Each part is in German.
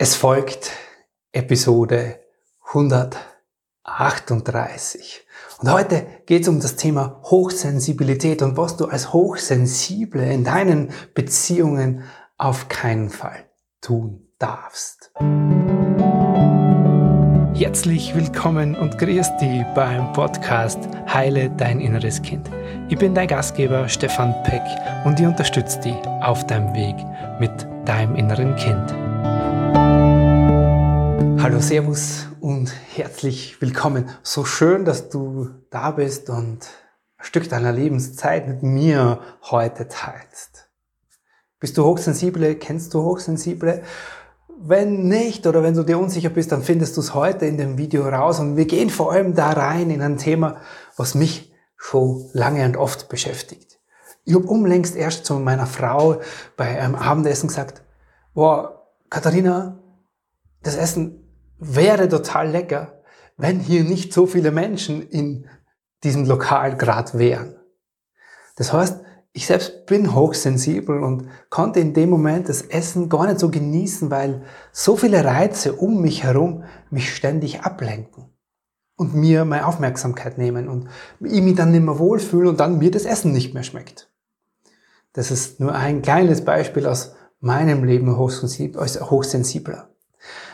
Es folgt Episode 138. Und heute geht es um das Thema Hochsensibilität und was du als Hochsensible in deinen Beziehungen auf keinen Fall tun darfst. Herzlich willkommen und grüß dich beim Podcast Heile dein inneres Kind. Ich bin dein Gastgeber Stefan Peck und ich unterstütze dich auf deinem Weg mit deinem inneren Kind. Hallo, Servus und herzlich willkommen. So schön, dass du da bist und ein Stück deiner Lebenszeit mit mir heute teilst. Bist du Hochsensible? Kennst du Hochsensible? Wenn nicht oder wenn du dir unsicher bist, dann findest du es heute in dem Video raus und wir gehen vor allem da rein in ein Thema, was mich schon lange und oft beschäftigt. Ich habe umlängst erst zu meiner Frau bei einem Abendessen gesagt, boah, Katharina, das Essen wäre total lecker, wenn hier nicht so viele Menschen in diesem Lokal gerade wären. Das heißt, ich selbst bin hochsensibel und konnte in dem Moment das Essen gar nicht so genießen, weil so viele Reize um mich herum mich ständig ablenken und mir meine Aufmerksamkeit nehmen und ich mich dann nicht mehr wohlfühle und dann mir das Essen nicht mehr schmeckt. Das ist nur ein kleines Beispiel aus meinem Leben Hochsensibler.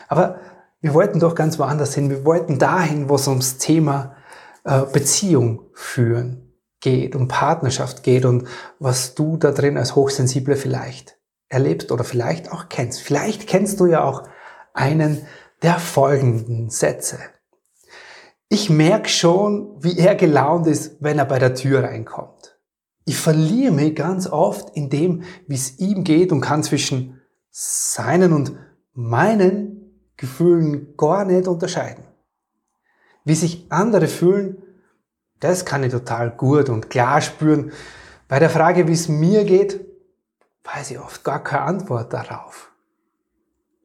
Aber wir wollten doch ganz woanders hin. Wir wollten dahin, wo es ums Thema äh, Beziehung führen geht, um Partnerschaft geht und was du da drin als Hochsensible vielleicht erlebst oder vielleicht auch kennst. Vielleicht kennst du ja auch einen der folgenden Sätze. Ich merke schon, wie er gelaunt ist, wenn er bei der Tür reinkommt. Ich verliere mich ganz oft in dem, wie es ihm geht und kann zwischen seinen und meinen Gefühlen gar nicht unterscheiden. Wie sich andere fühlen, das kann ich total gut und klar spüren. Bei der Frage, wie es mir geht, weiß ich oft gar keine Antwort darauf.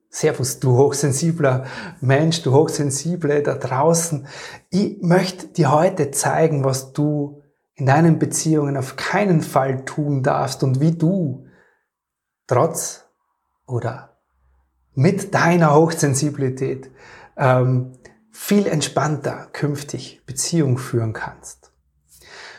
Servus, du hochsensibler Mensch, du hochsensible da draußen. Ich möchte dir heute zeigen, was du in deinen Beziehungen auf keinen Fall tun darfst und wie du trotz oder mit deiner Hochsensibilität ähm, viel entspannter künftig Beziehung führen kannst.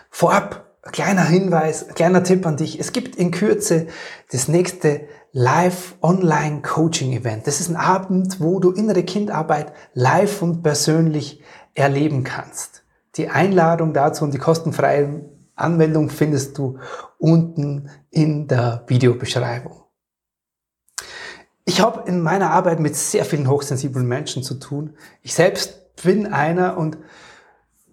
Vorab, kleiner Hinweis, kleiner Tipp an dich. Es gibt in Kürze das nächste Live Online Coaching Event. Das ist ein Abend, wo du innere Kindarbeit live und persönlich erleben kannst. Die Einladung dazu und die kostenfreie Anmeldung findest du unten in der Videobeschreibung. Ich habe in meiner Arbeit mit sehr vielen hochsensiblen Menschen zu tun. Ich selbst bin einer und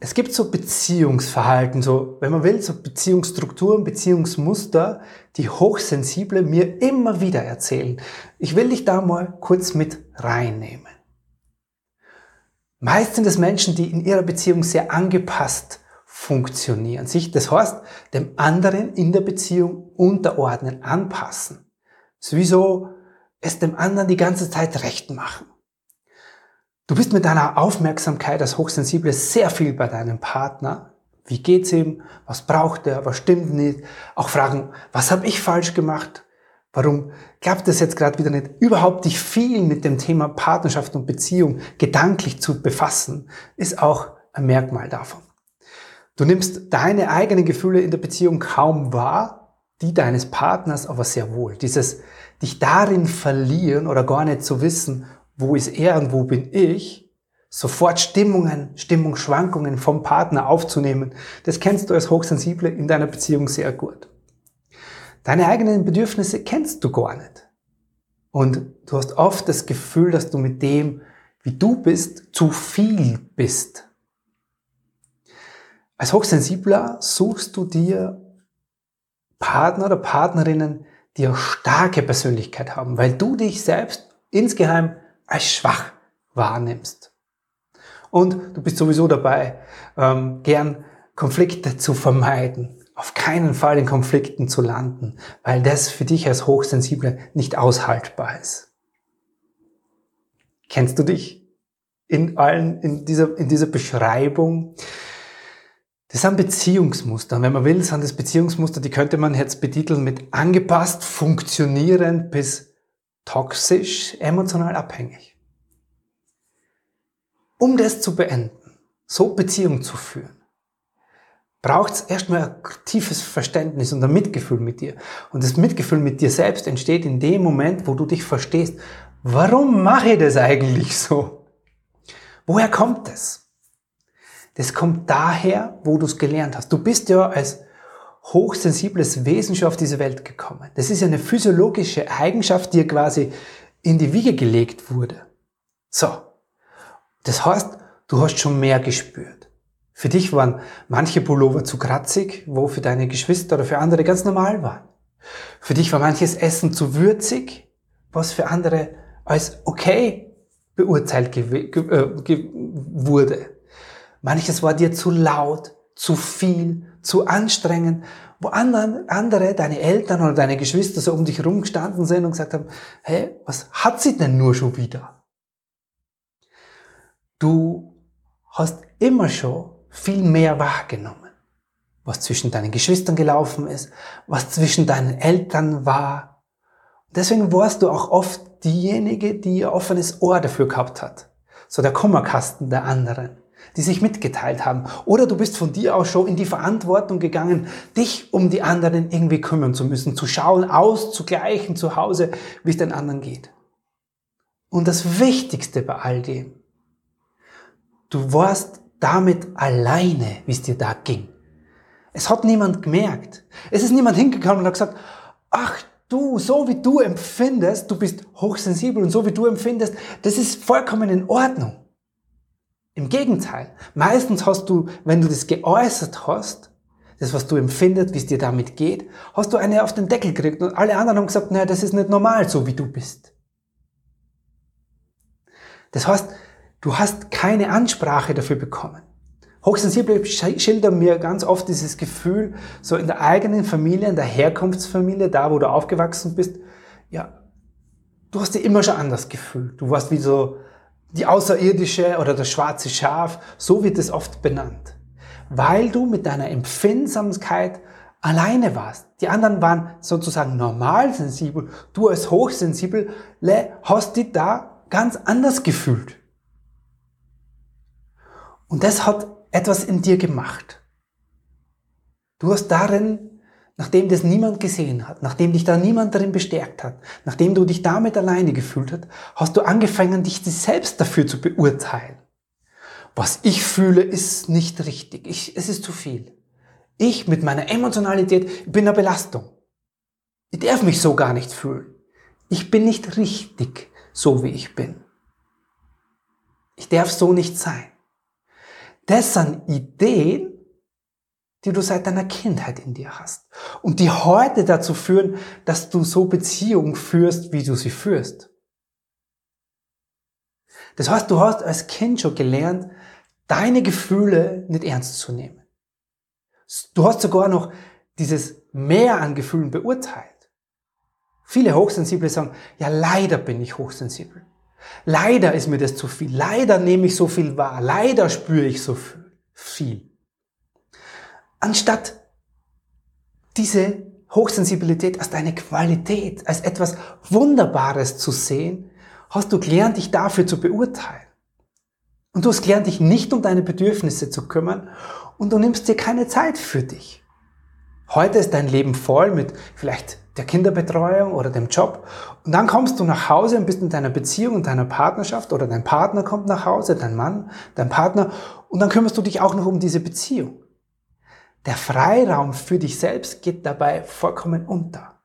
es gibt so Beziehungsverhalten, so, wenn man will, so Beziehungsstrukturen, Beziehungsmuster, die Hochsensible mir immer wieder erzählen. Ich will dich da mal kurz mit reinnehmen. Meist sind es Menschen, die in ihrer Beziehung sehr angepasst funktionieren, sich, das heißt, dem anderen in der Beziehung unterordnen, anpassen. Sowieso es dem anderen die ganze Zeit recht machen. Du bist mit deiner Aufmerksamkeit als Hochsensible sehr viel bei deinem Partner. Wie geht's ihm? Was braucht er? Was stimmt nicht? Auch fragen, was habe ich falsch gemacht? Warum klappt das jetzt gerade wieder nicht? Überhaupt dich viel mit dem Thema Partnerschaft und Beziehung gedanklich zu befassen, ist auch ein Merkmal davon. Du nimmst deine eigenen Gefühle in der Beziehung kaum wahr, die deines Partners aber sehr wohl. Dieses dich darin verlieren oder gar nicht zu wissen, wo ist er und wo bin ich, sofort Stimmungen, Stimmungsschwankungen vom Partner aufzunehmen, das kennst du als Hochsensible in deiner Beziehung sehr gut. Deine eigenen Bedürfnisse kennst du gar nicht. Und du hast oft das Gefühl, dass du mit dem, wie du bist, zu viel bist. Als Hochsensibler suchst du dir Partner oder Partnerinnen, die eine starke Persönlichkeit haben, weil du dich selbst insgeheim als schwach wahrnimmst. Und du bist sowieso dabei, ähm, gern Konflikte zu vermeiden, auf keinen Fall in Konflikten zu landen, weil das für dich als Hochsensible nicht aushaltbar ist. Kennst du dich in allen, in dieser, in dieser Beschreibung? Das sind Beziehungsmuster. wenn man will, sind das Beziehungsmuster, die könnte man jetzt betiteln mit angepasst, funktionierend bis toxisch, emotional abhängig. Um das zu beenden, so Beziehung zu führen, braucht es erstmal ein tiefes Verständnis und ein Mitgefühl mit dir. Und das Mitgefühl mit dir selbst entsteht in dem Moment, wo du dich verstehst, warum mache ich das eigentlich so? Woher kommt das? Das kommt daher, wo du es gelernt hast. Du bist ja als hochsensibles Wesen schon auf diese Welt gekommen. Das ist ja eine physiologische Eigenschaft, die quasi in die Wiege gelegt wurde. So. Das heißt, du hast schon mehr gespürt. Für dich waren manche Pullover zu kratzig, wo für deine Geschwister oder für andere ganz normal waren. Für dich war manches Essen zu würzig, was für andere als okay beurteilt äh, wurde. Manches war dir zu laut, zu viel, zu anstrengend, wo andere, deine Eltern oder deine Geschwister so um dich herum gestanden sind und gesagt haben, hey, was hat sie denn nur schon wieder? Du hast immer schon viel mehr wahrgenommen, was zwischen deinen Geschwistern gelaufen ist, was zwischen deinen Eltern war. Deswegen warst du auch oft diejenige, die ein offenes Ohr dafür gehabt hat. So der Kummerkasten der anderen die sich mitgeteilt haben. Oder du bist von dir aus schon in die Verantwortung gegangen, dich um die anderen irgendwie kümmern zu müssen, zu schauen, auszugleichen zu Hause, wie es den anderen geht. Und das Wichtigste bei all dem, du warst damit alleine, wie es dir da ging. Es hat niemand gemerkt. Es ist niemand hingekommen und hat gesagt, ach du, so wie du empfindest, du bist hochsensibel und so wie du empfindest, das ist vollkommen in Ordnung. Im Gegenteil, meistens hast du, wenn du das geäußert hast, das, was du empfindest, wie es dir damit geht, hast du eine auf den Deckel gekriegt und alle anderen haben gesagt, naja, das ist nicht normal, so wie du bist. Das heißt, du hast keine Ansprache dafür bekommen. Hochsensible schildern mir ganz oft dieses Gefühl, so in der eigenen Familie, in der Herkunftsfamilie, da wo du aufgewachsen bist, ja, du hast dir immer schon anders gefühlt. Du warst wie so die Außerirdische oder das schwarze Schaf, so wird es oft benannt. Weil du mit deiner Empfindsamkeit alleine warst. Die anderen waren sozusagen normal sensibel. Du als hochsensibel hast dich da ganz anders gefühlt. Und das hat etwas in dir gemacht. Du hast darin nachdem das niemand gesehen hat, nachdem dich da niemand darin bestärkt hat, nachdem du dich damit alleine gefühlt hast, hast du angefangen, dich selbst dafür zu beurteilen. Was ich fühle, ist nicht richtig. Ich, es ist zu viel. Ich mit meiner Emotionalität bin eine Belastung. Ich darf mich so gar nicht fühlen. Ich bin nicht richtig, so wie ich bin. Ich darf so nicht sein. Das sind Ideen, die du seit deiner Kindheit in dir hast und die heute dazu führen, dass du so Beziehungen führst, wie du sie führst. Das heißt, du hast als Kind schon gelernt, deine Gefühle nicht ernst zu nehmen. Du hast sogar noch dieses Mehr an Gefühlen beurteilt. Viele Hochsensible sagen, ja, leider bin ich hochsensibel. Leider ist mir das zu viel. Leider nehme ich so viel wahr. Leider spüre ich so viel. Anstatt diese Hochsensibilität als deine Qualität, als etwas Wunderbares zu sehen, hast du gelernt, dich dafür zu beurteilen. Und du hast gelernt, dich nicht um deine Bedürfnisse zu kümmern und du nimmst dir keine Zeit für dich. Heute ist dein Leben voll mit vielleicht der Kinderbetreuung oder dem Job und dann kommst du nach Hause und bist in deiner Beziehung und deiner Partnerschaft oder dein Partner kommt nach Hause, dein Mann, dein Partner und dann kümmerst du dich auch noch um diese Beziehung. Der Freiraum für dich selbst geht dabei vollkommen unter.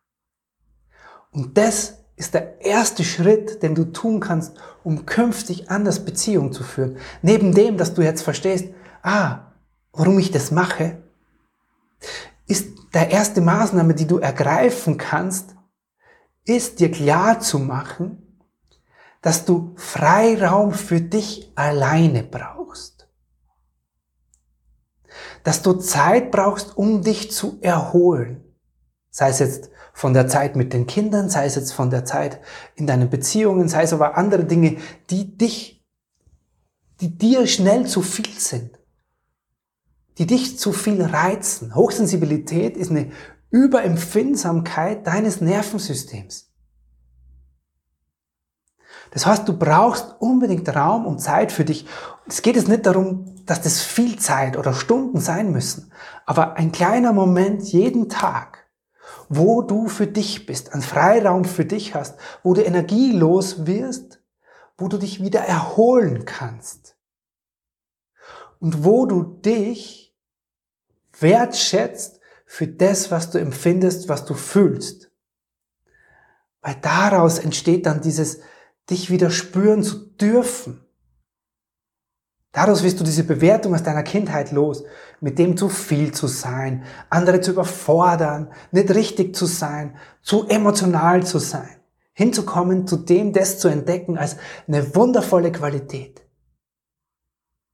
Und das ist der erste Schritt, den du tun kannst, um künftig anders Beziehungen zu führen. Neben dem, dass du jetzt verstehst, ah, warum ich das mache, ist der erste Maßnahme, die du ergreifen kannst, ist dir klar zu machen, dass du Freiraum für dich alleine brauchst dass du Zeit brauchst, um dich zu erholen. Sei es jetzt von der Zeit mit den Kindern, sei es jetzt von der Zeit in deinen Beziehungen, sei es aber andere Dinge, die dich, die dir schnell zu viel sind, die dich zu viel reizen. Hochsensibilität ist eine Überempfindsamkeit deines Nervensystems. Das heißt, du brauchst unbedingt Raum und Zeit für dich. Es geht jetzt nicht darum, dass das viel Zeit oder Stunden sein müssen, aber ein kleiner Moment jeden Tag, wo du für dich bist, einen Freiraum für dich hast, wo du energielos wirst, wo du dich wieder erholen kannst und wo du dich wertschätzt für das, was du empfindest, was du fühlst. Weil daraus entsteht dann dieses, dich wieder spüren zu dürfen. Daraus wirst du diese Bewertung aus deiner Kindheit los, mit dem zu viel zu sein, andere zu überfordern, nicht richtig zu sein, zu emotional zu sein, hinzukommen, zu dem das zu entdecken als eine wundervolle Qualität.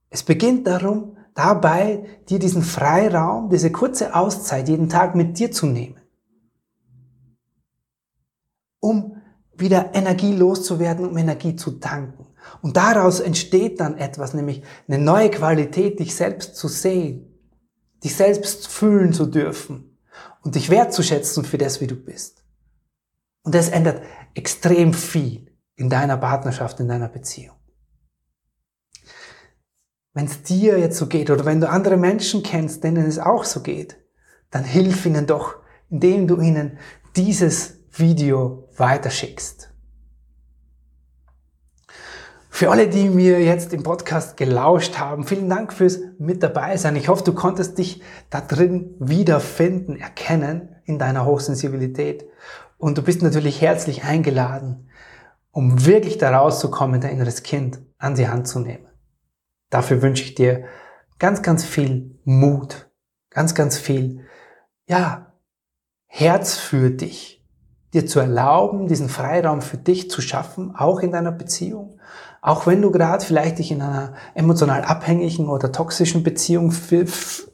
Es beginnt darum, dabei dir diesen Freiraum, diese kurze Auszeit jeden Tag mit dir zu nehmen um wieder Energie loszuwerden, um Energie zu tanken. Und daraus entsteht dann etwas, nämlich eine neue Qualität, dich selbst zu sehen, dich selbst fühlen zu dürfen und dich wertzuschätzen für das, wie du bist. Und das ändert extrem viel in deiner Partnerschaft, in deiner Beziehung. Wenn es dir jetzt so geht oder wenn du andere Menschen kennst, denen es auch so geht, dann hilf ihnen doch, indem du ihnen dieses Video weiterschickst. Für alle, die mir jetzt im Podcast gelauscht haben, vielen Dank fürs mit dabei sein. Ich hoffe, du konntest dich da drin wiederfinden, erkennen in deiner Hochsensibilität. Und du bist natürlich herzlich eingeladen, um wirklich da rauszukommen, dein inneres Kind an die Hand zu nehmen. Dafür wünsche ich dir ganz, ganz viel Mut, ganz, ganz viel, ja, Herz für dich dir zu erlauben, diesen Freiraum für dich zu schaffen, auch in deiner Beziehung. Auch wenn du gerade vielleicht dich in einer emotional abhängigen oder toxischen Beziehung fühlst,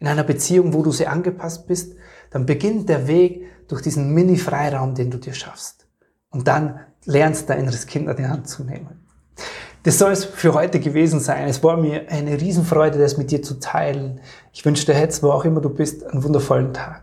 in einer Beziehung, wo du sehr angepasst bist, dann beginnt der Weg durch diesen Mini-Freiraum, den du dir schaffst. Und dann lernst dein inneres Kind an die Hand zu nehmen. Das soll es für heute gewesen sein. Es war mir eine Riesenfreude, das mit dir zu teilen. Ich wünsche dir jetzt, wo auch immer du bist, einen wundervollen Tag.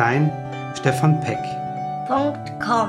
Dein Stefan Peck. .com